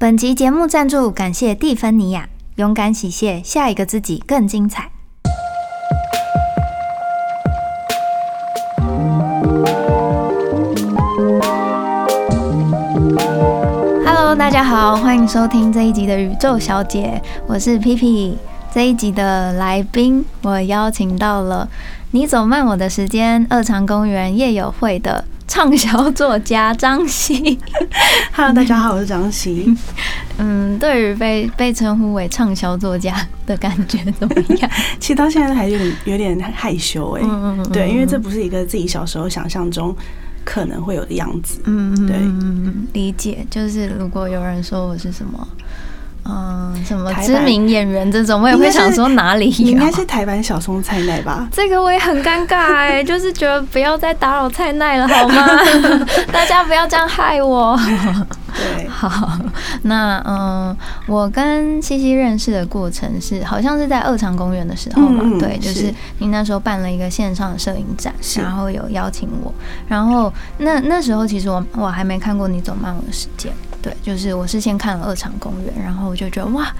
本集节目赞助感谢蒂芬尼亚，勇敢洗卸，下一个自己更精彩。Hello，大家好，欢迎收听这一集的宇宙小姐，我是皮皮。这一集的来宾，我邀请到了《你走慢我的时间》二长公园夜友会的畅销作家张希。Hello，大家好，我是张希。嗯，对于被被称呼为畅销作家的感觉怎么样？其实到现在还有点有点害羞哎、嗯嗯嗯对，因为这不是一个自己小时候想象中可能会有的样子。嗯，对嗯，理解。就是如果有人说我是什么，嗯，什么知名演员这种，我也会想说哪里有。应该是台版小松菜奈吧？这个我也很尴尬哎、就是觉得不要再打扰菜奈了好吗？大家不要这样害我。对，好，那嗯，我跟西西认识的过程是，好像是在二常公园的时候嘛，对，就是是你那时候办了一个线上的摄影展，然后有邀请我，然后那那时候其实我我还没看过你走漫我的时间，对，就是我是先看了二场公园，然后我就觉得哇，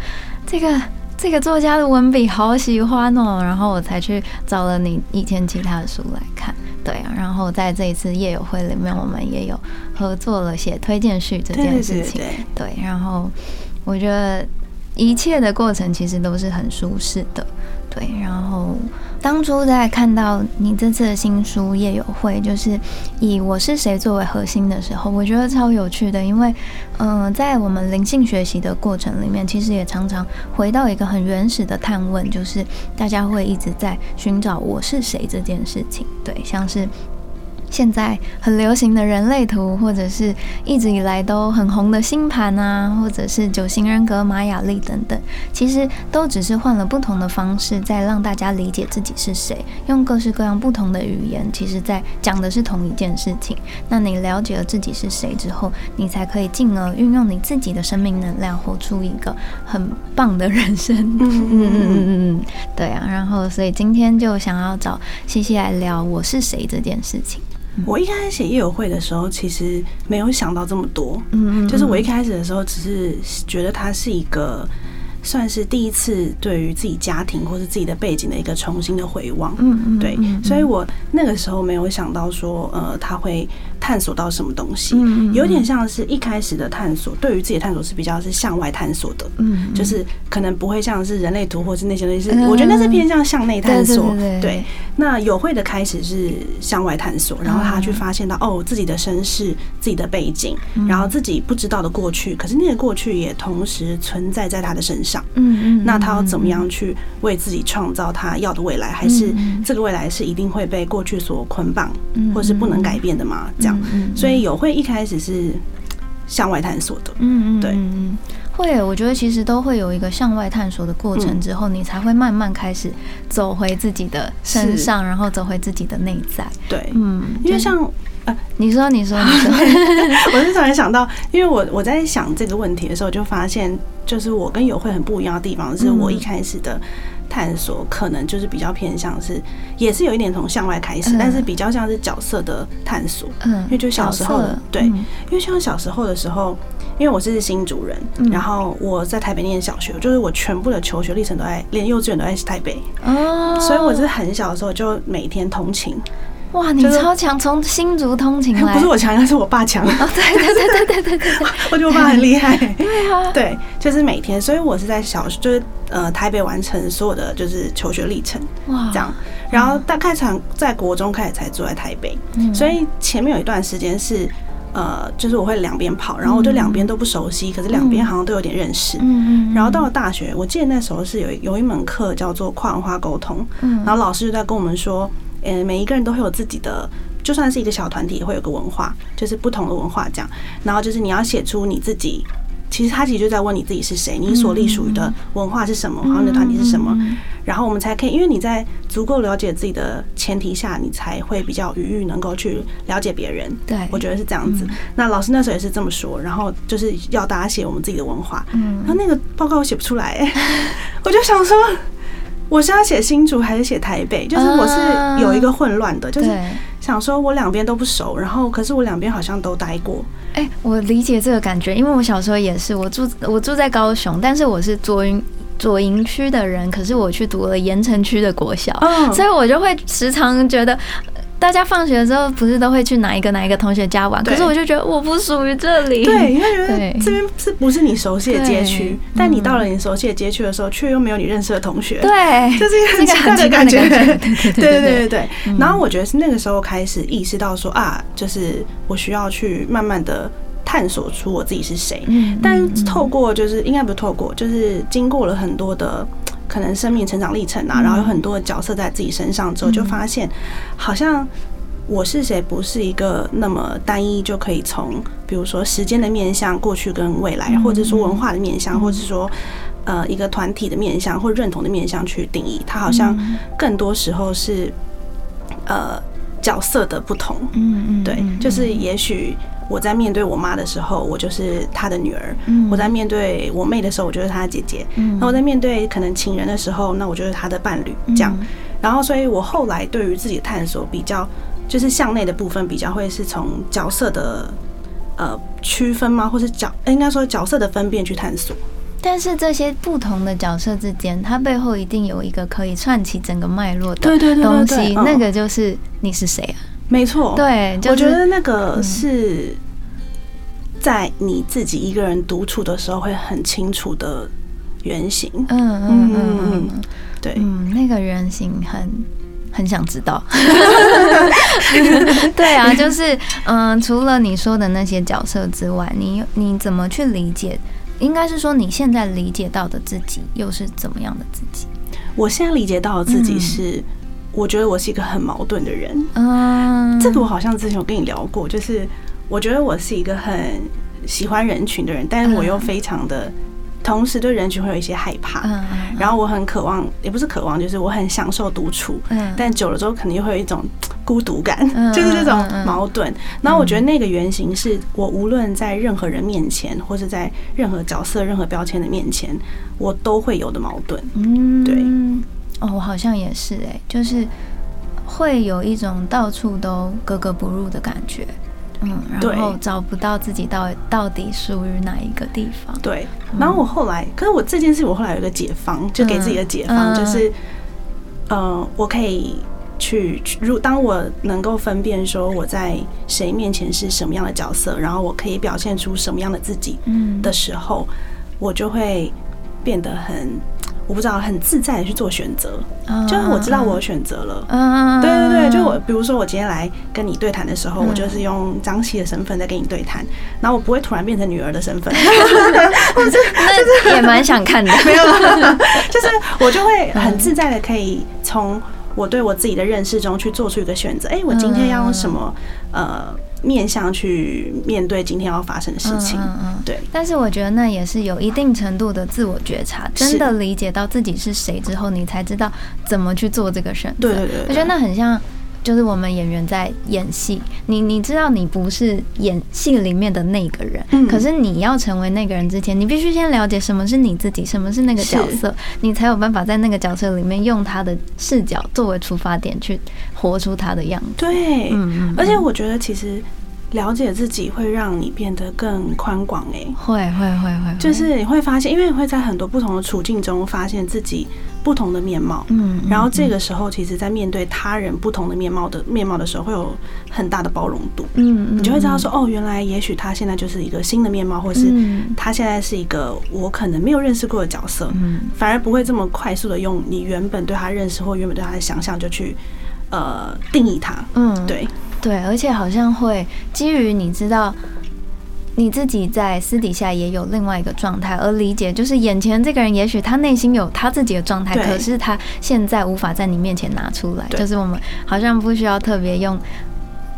这个。这个作家的文笔好喜欢哦，然后我才去找了你以前其他的书来看，对啊，然后在这一次夜友会里面，我们也有合作了写推荐序这件事情，对，对，然后我觉得一切的过程其实都是很舒适的，对。然后当初在看到你这次的新书《夜友会》，就是以我是谁作为核心的时候，我觉得超有趣的，因为嗯、在我们灵性学习的过程里面，其实也常常回到一个很原始的探问，就是大家会一直在寻找我是谁这件事情，对，像是。现在很流行的人类图，或者是一直以来都很红的星盘啊，或者是九型人格、玛雅历等等，其实都只是换了不同的方式，在让大家理解自己是谁，用各式各样不同的语言，其实在讲的是同一件事情。那你了解了自己是谁之后，你才可以进而运用你自己的生命能量，活出一个很棒的人生。嗯嗯嗯嗯，嗯嗯，对啊，然后所以今天就想要找西西来聊我是谁这件事情。我一开始写夜友会的时候，其实没有想到这么多。嗯就是我一开始的时候，只是觉得它是一个算是第一次对于自己家庭或是自己的背景的一个重新的回望。嗯嗯对嗯，所以我那个时候没有想到说，呃，他会探索到什么东西，有点像是一开始的探索，对于自己的探索是比较是向外探索的，嗯就是可能不会像是人类图或是那些东西是，嗯。我觉得那是偏向向内探索。对那友会的开始是向外探索，然后他嗯去发现到哦自己的身世、自己的背景，然后自己不知道的过去，可是那个过去也同时存在在他的身上。嗯嗯那他要怎么样去为自己创造他要的未来？还是嗯。这个未来是一定会被过去所捆绑嗯，或是不能改变的吗？这样嗯嗯，所以友会一开始是向外探索的。嗯嗯对嗯。嗯会，我觉得其实都会有一个向外探索的过程，嗯。之后你才会慢慢开始走回自己的身上，然后走回自己的内在。对，嗯，就是因为像你说，你说，你说，我是突然想到，因为我我在想这个问题的时候，就发现就是我跟友会很不一样的地方，是嗯。我一开始的探索可能就是比较偏向是，也是有一点从向外开始，嗯但是比较像是角色的探索。嗯，因为就小时候角色对嗯因为像小时候的时候，因为我是新主人，嗯然后我在台北念小学，就是我全部的求学历程都在，连幼稚园都在台北，哦，所以我是很小的时候就每天通勤。哇，你超强！从新竹通勤 来，不是我强，那是我爸强。哦，对对对对对对对，我觉得我爸很厉害。对啊，对，就是每天，所以我是在小就是呃台北完成所有的就是求学历程，哇，这样。然后大概从在国中开始才住在台北，所以前面有一段时间是呃，就是我会两边跑，然后我对两边都不熟悉，可是两边好像都有点认识。嗯嗯。然后到了大学，我记得那时候是有有一门课叫做跨文化沟通，然后老师就在跟我们说。呃，每一个人都会有自己的，就算是一个小团体，也会有个文化，就是不同的文化这样。然后就是你要写出你自己，其实他其实就在问你自己是谁，你所隶属于的文化是什么，然后你的团体是什么，然后我们才可以，因为你在足够了解自己的前提下，你才会比较有余裕能够去了解别人。对，我觉得是这样子。那老师那时候也是这么说，然后就是要大家写我们自己的文化。嗯然后那个报告我写不出来、欸，我就想说，我是要写新竹还是写台北？就是我是有一个混乱的，就是想说我两边都不熟，然后可是我两边好像都待过。哎、我理解这个感觉，因为我小时候也是，我住我住在高雄，但是我是左营左营区的人，可是我去读了盐城区的国小，嗯所以我就会时常觉得。大家放学的时候不是都会去哪一个哪一个同学家玩？可是我就觉得我不属于这里。对，因为觉得这边是不是你熟悉的街区？但你到了你熟悉的街区的时候，却又没有你认识的同学。对，就是这样 的感觉。对对对对对。然后我觉得是那个时候开始意识到说啊，就是我需要去慢慢的探索出我自己是谁。嗯。但透过就是应该不透过，就是经过了很多的。可能生命成长历程啊，然后有很多的角色在自己身上之后，就发现好像。我是谁不是一个那么单一就可以从，比如说时间的面向、过去跟未来，或者说文化的面向，或者说呃一个团体的面向或认同的面向去定义。它好像更多时候是呃角色的不同。嗯嗯对，就是也许我在面对我妈的时候，我就是她的女儿；嗯。我在面对我妹的时候，我就是她的姐姐；那我在面对可能情人的时候，那我就是她的伴侣。这样，然后所以我后来对于自己的探索比较，就是向内的部分比较会是从角色的呃区分吗，或是角应该说角色的分辨去探索。但是这些不同的角色之间，它背后一定有一个可以串起整个脉络的对对对对东西，那个就是你是谁啊？没错，对，就是、我觉得那个是在你自己一个人独处的时候会很清楚的原型。嗯嗯嗯嗯嗯，对，嗯，那个原型很很想知道。对啊，就是嗯、除了你说的那些角色之外，你你怎么去理解？应该是说你现在理解到的自己又是怎么样的自己？我现在理解到的自己是，我觉得我是一个很矛盾的人。嗯，这个我好像之前有跟你聊过，就是我觉得我是一个很喜欢人群的人，但是我又非常的，同时对人群会有一些害怕。嗯然后我很渴望，也不是渴望，就是我很享受独处，嗯但久了之后肯定又会有一种孤独感，嗯就是这种矛盾。然后我觉得那个原型是我无论在任何人面前，或是在任何角色、任何标签的面前，我都会有的矛盾。嗯，对。哦，我好像也是哎、就是会有一种到处都格格不入的感觉。嗯，然后找不到自己到到底属于哪一个地方。对，然后我后来，可是我这件事，我后来有一个解方，就给自己的解方，嗯就是，呃，我可以去，去如当我能够分辨说我在谁面前是什么样的角色，然后我可以表现出什么样的自己嗯的时候，我就会变得很，我不知道，很自在的去做选择，就是我知道我有选择了。嗯，对对对，就我，比如说我今天来跟你对谈的时候，嗯我就是用张希的身份在跟你对谈，然后我不会突然变成女儿的身份，那也蛮想看的。没有，就是我就会很自在的可以从我对我自己的认识中去做出一个选择。哎、我今天要用什么呃面向去面对今天要发生的事情？嗯对，但是我觉得那也是有一定程度的自我觉察，真的理解到自己是谁之后，你才知道怎么去做这个选择。对对对对我觉得那很像。就是我们演员在演戏，你你知道你不是演戏里面的那个人，嗯。可是你要成为那个人之前，你必须先了解什么是你自己，什么是那个角色，你才有办法在那个角色里面用他的视角作为出发点去活出他的样子。对，嗯嗯嗯。而且我觉得其实了解自己会让你变得更宽广。哎，会会会会，就是你会发现，因为你会在很多不同的处境中发现自己不同的面貌。嗯，然后这个时候，其实，在面对他人不同的面貌的面貌的时候，会有很大的包容度。嗯嗯，你就会知道说，哦，原来也许他现在就是一个新的面貌，或是嗯他现在是一个我可能没有认识过的角色，嗯反而不会这么快速的用你原本对他认识或原本对他的想象就去呃定义他。嗯，对，对，而且好像会基于你知道你自己在私底下也有另外一个状态，而理解就是眼前这个人，也许他内心有他自己的状态，可是他现在无法在你面前拿出来，就是我们好像不需要特别用。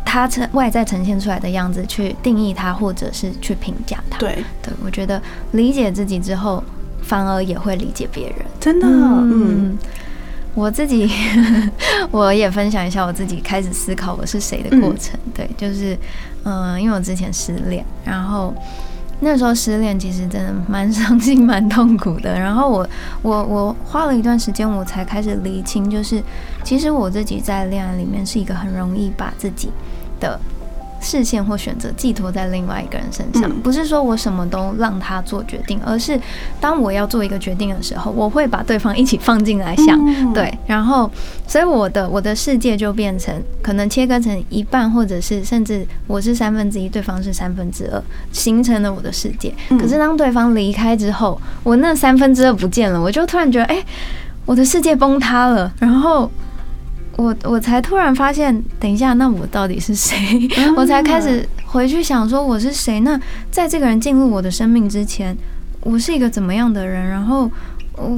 他呈外在呈现出来的样子去定义他，或者是去评价他。对，对，我觉得理解自己之后，反而也会理解别人。真的，嗯，嗯，我自己 我也分享一下我自己开始思考我是谁的过程。对，就是嗯、因为我之前失恋，然后那时候失恋其实真的蛮伤心、蛮痛苦的。然后我我我花了一段时间，我才开始理清，就是其实我自己在恋爱里面是一个很容易把自己的。视线或选择寄托在另外一个人身上，不是说我什么都让他做决定，而是当我要做一个决定的时候，我会把对方一起放进来想，对，然后所以我的我的世界就变成可能切割成一半，或者是甚至我是三分之一，对方是三分之二，形成了我的世界。可是当对方离开之后，我那三分之二不见了，我就突然觉得，哎，我的世界崩塌了，然后。我我才突然发现，等一下，那我到底是谁？我才开始回去想说我是谁。那在这个人进入我的生命之前，我是一个怎么样的人？然后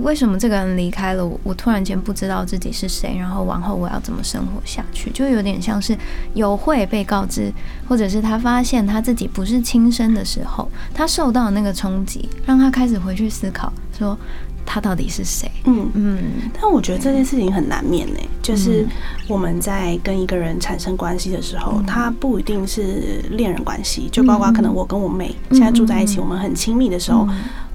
为什么这个人离开了我？我突然间不知道自己是谁，然后往后我要怎么生活下去？就有点像是有会被告知，或者是他发现他自己不是亲生的时候，他受到那个冲击，让他开始回去思考说。他到底是谁？嗯嗯，但我觉得这件事情很难免呢。就是我们在跟一个人产生关系的时候，他不一定是恋人关系，就包括可能我跟我妹现在住在一起，我们很亲密的时候，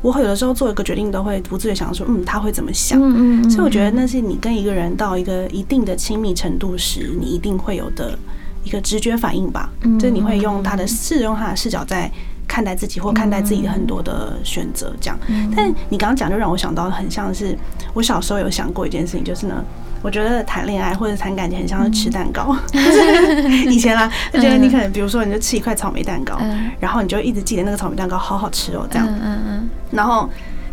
我有的时候做一个决定都会不自觉想说，嗯，他会怎么想？嗯嗯，所以我觉得那是你跟一个人到一个一定的亲密程度时，你一定会有的一个直觉反应吧。就是你会用他的视用他的视角在。看待自己或看待自己的很多的选择，这样。但你刚刚讲就让我想到，很像是我小时候有想过一件事情，就是呢，我觉得谈恋爱或者谈感情很像是吃蛋糕。以前啦，就觉得你可能比如说你就吃一块草莓蛋糕，然后你就一直记得那个草莓蛋糕好好吃哦，这样。嗯嗯。然后。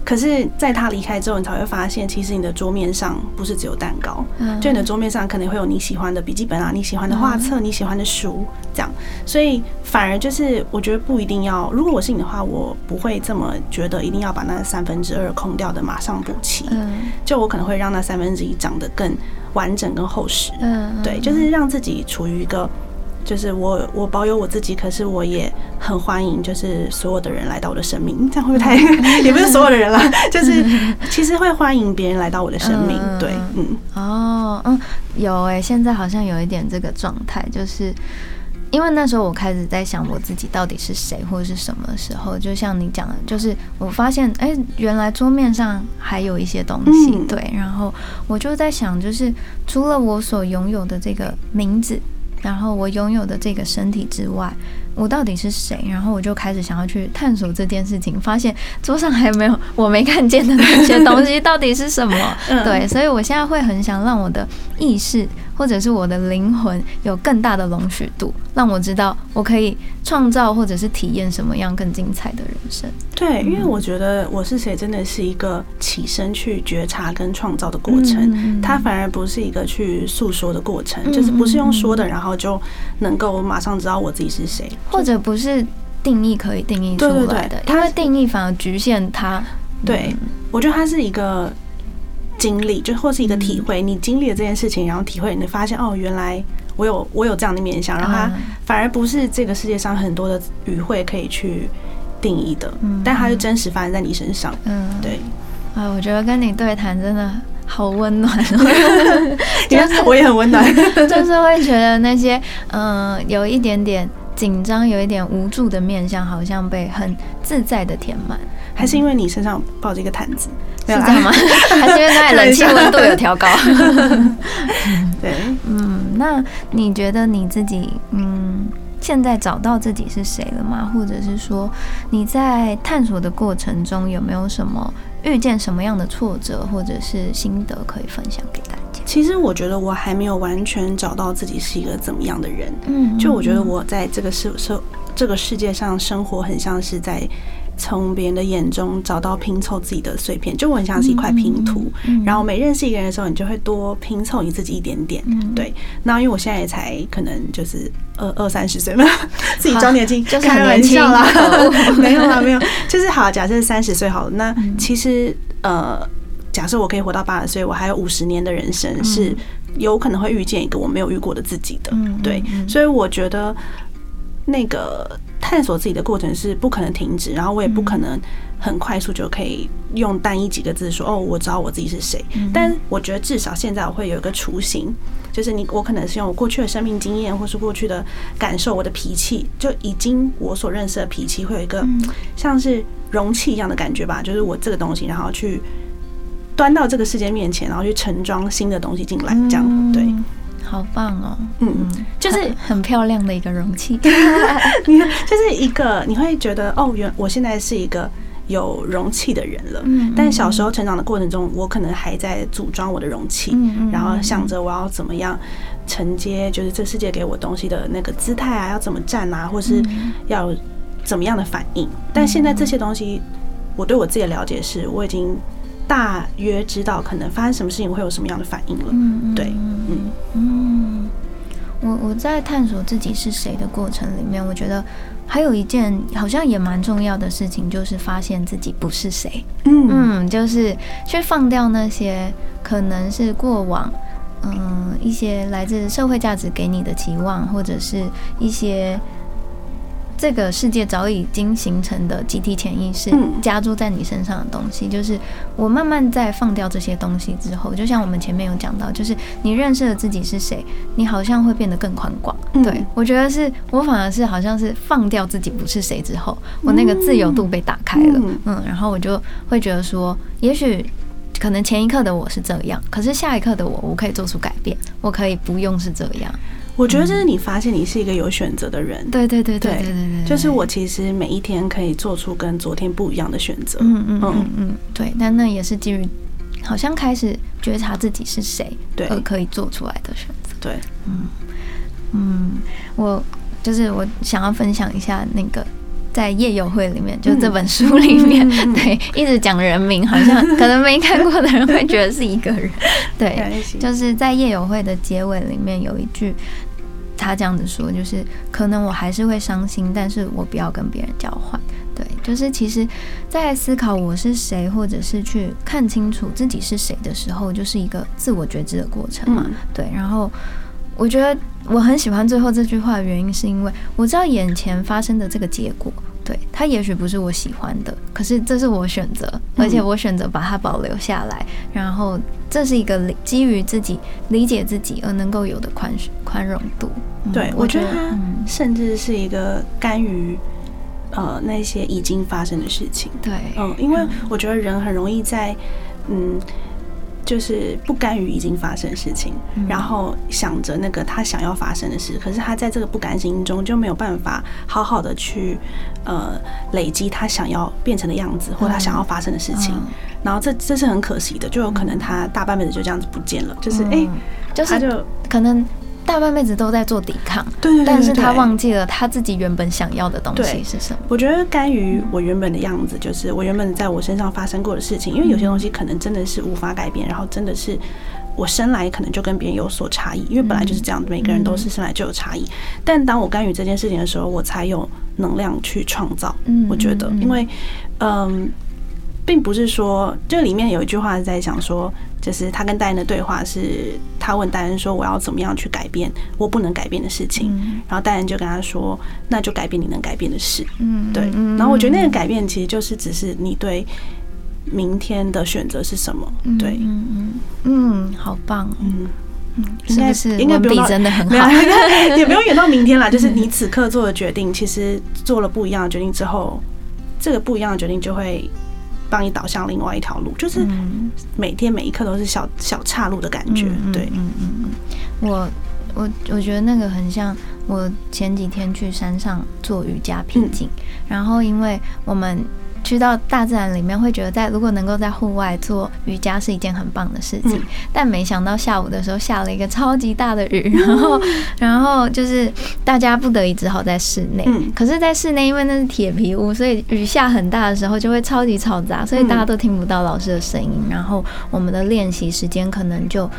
可是，在他离开之后，你才会发现，其实你的桌面上不是只有蛋糕，嗯就你的桌面上可能会有你喜欢的笔记本啊，你喜欢的画册，你喜欢的书，这样。所以，反而就是我觉得不一定要。如果我是你的话，我不会这么觉得，一定要把那三分之二空掉的马上补齐。嗯，就我可能会让那三分之一长得更完整、更厚实。嗯，对，就是让自己处于一个。就是我，我保有我自己，可是我也很欢迎，就是所有的人来到我的生命。这样会不会太？也不是所有的人啦，就是其实会欢迎别人来到我的生命。对，嗯，哦，嗯，有诶，现在好像有一点这个状态，就是因为那时候我开始在想我自己到底是谁或者是什么时候，就像你讲的，就是我发现，哎，原来桌面上还有一些东西，对，然后我就在想，就是除了我所拥有的这个名字。然后我拥有的这个身体之外，我到底是谁？然后我就开始想要去探索这件事情，发现桌上还没有我没看见的那些东西到底是什么？对，所以我现在会很想让我的意识。或者是我的灵魂有更大的容许度，让我知道我可以创造或者是体验什么样更精彩的人生。对，因为我觉得我是谁真的是一个起身去觉察跟创造的过程，它反而不是一个去诉说的过程，就是不是用说的，然后就能够马上知道我自己是谁，或者不是定义可以定义出来的，它的定义反而局限它。对，我觉得它是一个。经历就或是一个体会，你经历了这件事情，然后体会，你发现哦，原来我有我有这样的面相，然后它反而不是这个世界上很多的语汇可以去定义的，但它就真实发生在你身上。嗯，对。啊，我觉得跟你对谈真的好温暖，因 为我也很温暖，就是会觉得那些嗯有一点点紧张、有一点无助的面相，好像被很自在的填满。还是因为你身上抱着一个毯子，是这样吗？还是因为冷气温度有调高？对，嗯，那你觉得你自己，嗯，现在找到自己是谁了吗？或者是说你在探索的过程中有没有什么遇见什么样的挫折或者是心得可以分享给大家？其实我觉得我还没有完全找到自己是一个怎么样的人。嗯，就我觉得我在这个世世这个世界上生活，很像是在。从别人的眼中找到拼凑自己的碎片，就我很像是一块拼图。然后每认识一个人的时候，你就会多拼凑你自己一点点。对，那因为我现在也才可能就是二二三十岁嘛，自己装年轻，开玩笑啦，没有啦，没有。就是好，假设三十岁好了，那其实呃，假设我可以活到八十岁，我还有五十年的人生是有可能会遇见一个我没有遇过的自己的。对，所以我觉得那个。探索自己的过程是不可能停止，然后我也不可能很快速就可以用单一几个字说哦，我知道我自己是谁。但我觉得至少现在我会有一个雏形，就是你我可能是用我过去的生命经验，或是过去的感受，我的脾气就已经我所认识的脾气会有一个像是容器一样的感觉吧，就是我这个东西，然后去端到这个世界面前，然后去盛装新的东西进来，这样对。好棒哦，嗯，嗯就是很漂亮的一个容器，你看，就是一个你会觉得哦，原我现在是一个有容器的人了，嗯，但小时候成长的过程中，我可能还在组装我的容器，嗯然后想着我要怎么样承接，就是这世界给我东西的那个姿态啊，要怎么站啊，或是要怎么样的反应，但现在这些东西，我对我自己的了解是，我已经。大约知道可能发生什么事情会有什么样的反应了。嗯，对，嗯嗯，我我在探索自己是谁的过程里面，我觉得还有一件好像也蛮重要的事情，就是发现自己不是谁。嗯嗯，就是去放掉那些可能是过往，嗯，一些来自社会价值给你的期望，或者是一些。这个世界早已经形成的集体潜意识加注在你身上的东西，就是我慢慢在放掉这些东西之后，就像我们前面有讲到，就是你认识了自己是谁，你好像会变得更宽广。对我觉得是我反而是好像是放掉自己不是谁之后，我那个自由度被打开了。嗯，然后我就会觉得说，也许可能前一刻的我是这样，可是下一刻的我，我可以做出改变，我可以不用是这样。我觉得这是你发现你是一个有选择的人。对对对对对对对，就是我其实每一天可以做出跟昨天不一样的选择。嗯嗯嗯嗯，对。但那也是基于好像开始觉察自己是谁，对，而可以做出来的选择。对，嗯嗯，我就是我想要分享一下那个在夜友会里面，就这本书里面，对，一直讲人名，好像可能没看过的人会觉得是一个人。对，就是在夜友会的结尾里面有一句。他这样子说，就是可能我还是会伤心，但是我不要跟别人交换。对，就是其实，在思考我是谁，或者是去看清楚自己是谁的时候，就是一个自我觉知的过程嘛。对，然后我觉得我很喜欢最后这句话的原因，是因为我知道眼前发生的这个结果。对他也许不是我喜欢的，可是这是我选择，而且我选择把它保留下来。然后这是一个基于自己理解自己而能够有的宽宽容度。对我觉得他甚至是一个甘于呃那些已经发生的事情。对，嗯，因为我觉得人很容易在嗯。就是不甘于已经发生的事情，然后想着那个他想要发生的事，可是他在这个不甘心中就没有办法好好的去呃累积他想要变成的样子，或他想要发生的事情，然后这这是很可惜的，就有可能他大半辈子就这样子不见了，就是哎，就是就可能。大半辈子都在做抵抗，对但是他忘记了他自己原本想要的东西是什么。我觉得甘于我原本的样子，就是我原本在我身上发生过的事情，因为有些东西可能真的是无法改变，然后真的是我生来可能就跟别人有所差异，因为本来就是这样，每个人都是生来就有差异。但当我干预这件事情的时候，我才有能量去创造。嗯，我觉得，因为嗯。并不是说，这里面有一句话在想说，就是他跟戴恩的对话是，他问戴恩说：“我要怎么样去改变我不能改变的事情？”然后戴恩就跟他说：“那就改变你能改变的事。”嗯，对。然后我觉得那个改变其实就是只是你对明天的选择是什么。对，嗯嗯嗯，好棒。嗯嗯，应该是应该不用真的很好，也不用远到明天啦。就是你此刻做的决定，其实做了不一样的决定之后，这个不一样的决定就会。帮你导向另外一条路，就是每天每一刻都是小小岔路的感觉。对，嗯嗯嗯，我我我觉得那个很像我前几天去山上做瑜伽平静，然后因为我们。去到大自然里面，会觉得在如果能够在户外做瑜伽是一件很棒的事情。但没想到下午的时候下了一个超级大的雨，然后然后就是大家不得已只好在室内。可是，在室内因为那是铁皮屋，所以雨下很大的时候就会超级嘈杂，所以大家都听不到老师的声音。然后我们的练习时间可能就。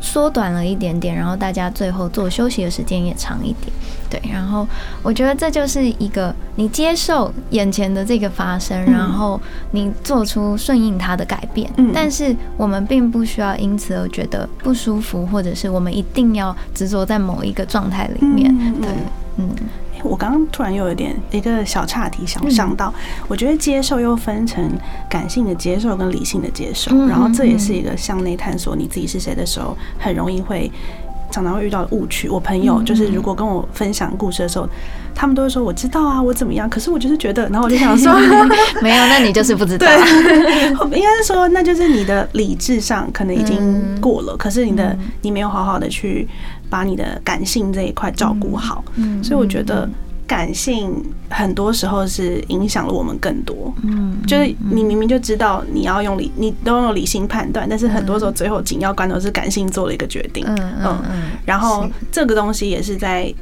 缩短了一点点，然后大家最后做休息的时间也长一点，对。然后我觉得这就是一个你接受眼前的这个发生，然后你做出顺应它的改变。嗯。但是我们并不需要因此而觉得不舒服，或者是我们一定要执着在某一个状态里面。对，嗯。我刚刚突然又有点一个小岔题，想想到，我觉得接受又分成感性的接受跟理性的接受，然后这也是一个向内探索你自己是谁的时候，很容易会常常会遇到的误区。我朋友就是如果跟我分享故事的时候，他们都会说我知道啊，我怎么样，可是我就是觉得，然后我就想说，没有，那你就是不知道。应该是说，那就是你的理智上可能已经过了，可是你的你没有好好的去。把你的感性这一块照顾好，所以我觉得感性很多时候是影响了我们更多。嗯，就是你明明就知道你要用理，你都用理性判断，但是很多时候最后紧要关头是感性做了一个决定。嗯嗯嗯。然后这个东西也是在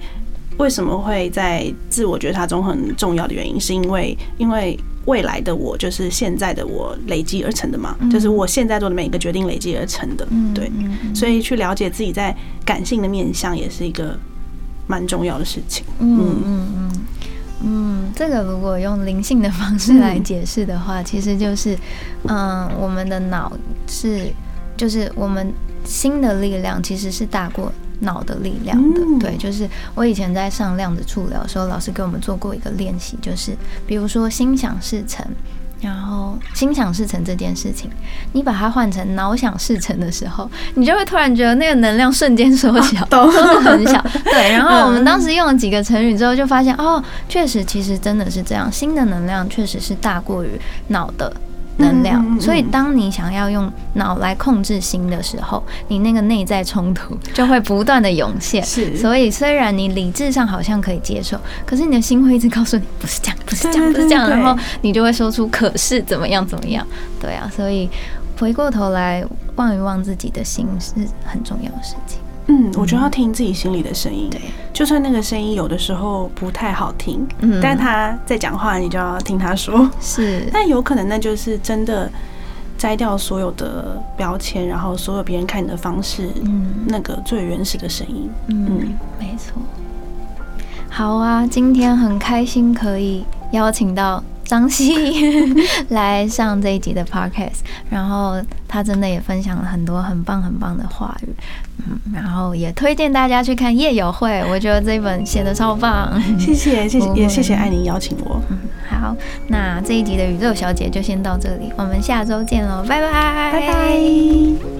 为什么会在自我觉察中很重要的原因，是因为因为。未来的我就是现在的我累积而成的嘛，就是我现在做的每一个决定累积而成的，对，所以去了解自己在感性的面相也是一个蛮重要的事情。嗯嗯嗯嗯，这个如果用灵性的方式来解释的话，其实就是，嗯，我们的脑是，就是我们心的力量其实是大过。脑的力量的，对，就是我以前在上量子触疗的时候，老师给我们做过一个练习，就是比如说心想事成，然后心想事成这件事情，你把它换成脑想事成的时候，你就会突然觉得那个能量瞬间缩小，都很小。对，然后我们当时用了几个成语之后，就发现哦，确实，其实真的是这样，心的能量确实是大过于脑的。能量，所以当你想要用脑来控制心的时候，你那个内在冲突 就会不断的涌现。是，所以虽然你理智上好像可以接受，可是你的心会一直告诉你不是这样，不是这样，不是这样，然后你就会说出可是怎么样怎么样。对啊，所以回过头来望一望自己的心是很重要的事情。嗯，我觉得要听自己心里的声音，对，就算那个声音有的时候不太好听，嗯，但他在讲话，你就要听他说，是，但有可能那就是真的摘掉所有的标签，然后所有别人看你的方式，嗯，那个最原始的声音，嗯，没错。好啊，今天很开心可以邀请到。张希 来上这一集的 podcast，然后他真的也分享了很多很棒很棒的话语，嗯，然后也推荐大家去看《夜友会》，我觉得这一本写的超棒。谢谢，谢谢，也谢谢艾宁邀请我。嗯，好，那这一集的宇宙小姐就先到这里，我们下周见喽，拜拜，拜拜。